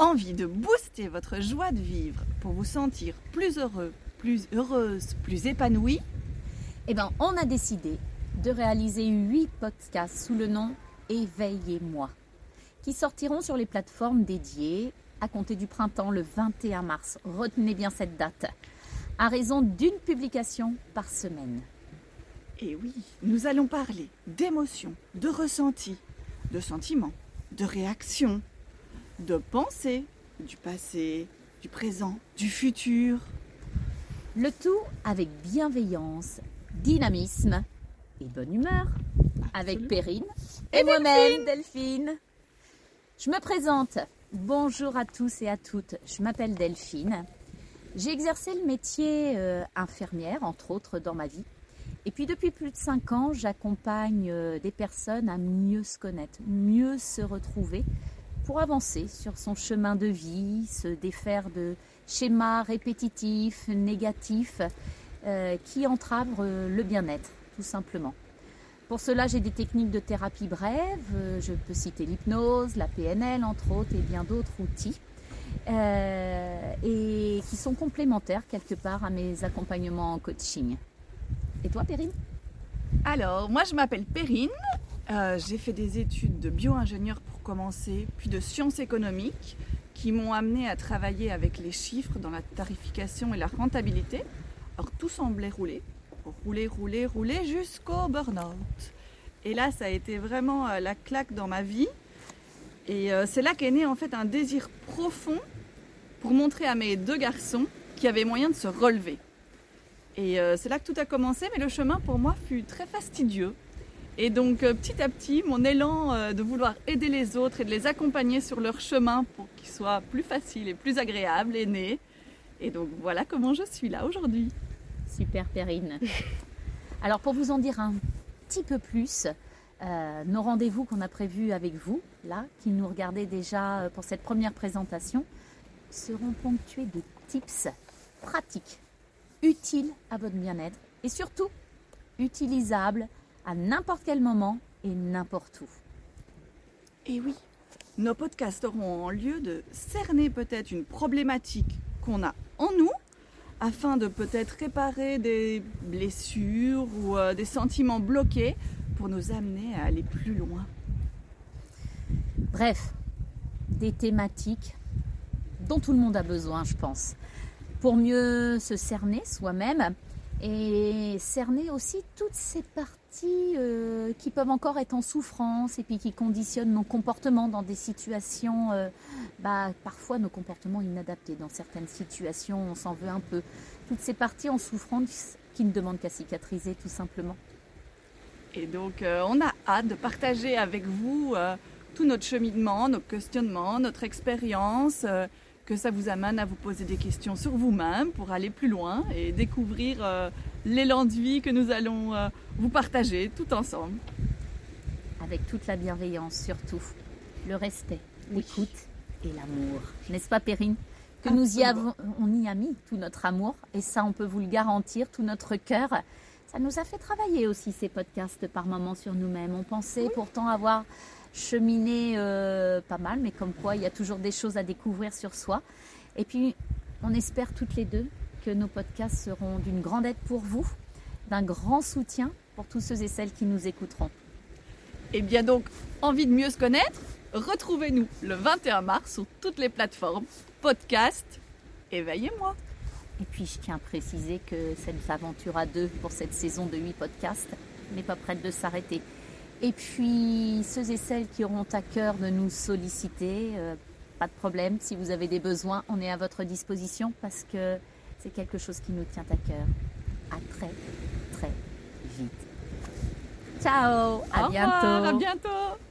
Envie de booster votre joie de vivre pour vous sentir plus heureux, plus heureuse, plus épanoui Eh bien, on a décidé de réaliser 8 podcasts sous le nom Éveillez-moi, qui sortiront sur les plateformes dédiées à compter du printemps le 21 mars. Retenez bien cette date, à raison d'une publication par semaine. Et oui, nous allons parler d'émotions, de ressentis, de sentiments, de réactions, de pensées, du passé, du présent, du futur. Le tout avec bienveillance, dynamisme et bonne humeur, avec Perrine et, moi-même, Delphine. Je me présente. Bonjour à tous et à toutes. Je m'appelle Delphine. J'ai exercé le métier euh, infirmière, entre autres, dans ma vie. Et puis depuis plus de cinq ans, j'accompagne euh, des personnes à mieux se connaître, mieux se retrouver pour avancer sur son chemin de vie, se défaire de schémas répétitifs, négatifs, euh, qui entravent le bien-être, tout simplement. Pour cela, j'ai des techniques de thérapie brève. Je peux citer l'hypnose, la PNL, entre autres, et bien d'autres outils. Euh, et qui sont complémentaires quelque part à mes accompagnements en coaching. Et toi, Perrine? Alors, moi, je m'appelle Perrine. Euh, j'ai fait des études de bio-ingénieur puis de sciences économiques qui m'ont amené à travailler avec les chiffres dans la tarification et la rentabilité. Alors, tout semblait rouler rouler, rouler, rouler jusqu'au burn-out. Et là, ça a été vraiment euh, la claque dans ma vie. Et euh, c'est là qu'est né en fait un désir profond pour montrer à mes deux garçons qu'il y avait moyen de se relever. Et euh, c'est là que tout a commencé, mais le chemin pour moi fut très fastidieux. Et donc petit à petit, mon élan de vouloir aider les autres et de les accompagner sur leur chemin pour qu'il soit plus facile et plus agréable est né. Et donc voilà comment je suis là aujourd'hui. Super Perrine. Alors pour vous en dire un petit peu plus, euh, nos rendez-vous qu'on a prévus avec vous, là, qui nous regardez déjà euh, pour cette première présentation, seront ponctués de tips pratiques, utiles à votre bien-être et surtout utilisables à n'importe quel moment et n'importe où. Et oui, nos podcasts auront en lieu de cerner peut-être une problématique qu'on a en nous afin de peut-être réparer des blessures ou euh, des sentiments bloqués pour nous amener à aller plus loin. Bref, des thématiques dont tout le monde a besoin, je pense, pour mieux se cerner soi-même et cerner aussi toutes ces parties euh, qui peuvent encore être en souffrance et puis qui conditionnent nos comportements dans des situations, euh, bah, parfois nos comportements inadaptés. Dans certaines situations, on s'en veut un peu. Toutes ces parties en souffrance qui ne demandent qu'à cicatriser tout simplement. Et donc, euh, on a hâte de partager avec vous tout notre cheminement, nos questionnements, notre expérience que ça vous amène à vous poser des questions sur vous-même pour aller plus loin et découvrir l'élan de vie que nous allons euh, vous partager tout ensemble. Avec toute la bienveillance surtout, le respect, l'écoute et l'amour. N'est-ce pas Perrine? Que nous y avons, on y a mis tout notre amour et ça on peut vous le garantir, tout notre cœur. Ça nous a fait travailler aussi ces podcasts par moments sur nous-mêmes. On pensait pourtant avoir cheminé euh, pas mal, mais comme quoi il y a toujours des choses à découvrir sur soi. Et puis on espère toutes les deux que nos podcasts seront d'une grande aide pour vous, d'un grand soutien pour tous ceux et celles qui nous écouteront. Et eh bien donc, envie de mieux se connaître Retrouvez-nous le 21 mars sur toutes les plateformes, podcast, éveillez-moi. Et puis je tiens à préciser que cette aventure à deux pour cette saison de 8 podcasts n'est pas prête de s'arrêter. Et puis ceux et celles qui auront à cœur de nous solliciter, euh, pas de problème, si vous avez des besoins, on est à votre disposition parce que c'est quelque chose qui nous tient à cœur. À très, très vite. Ciao, à bientôt. à bientôt.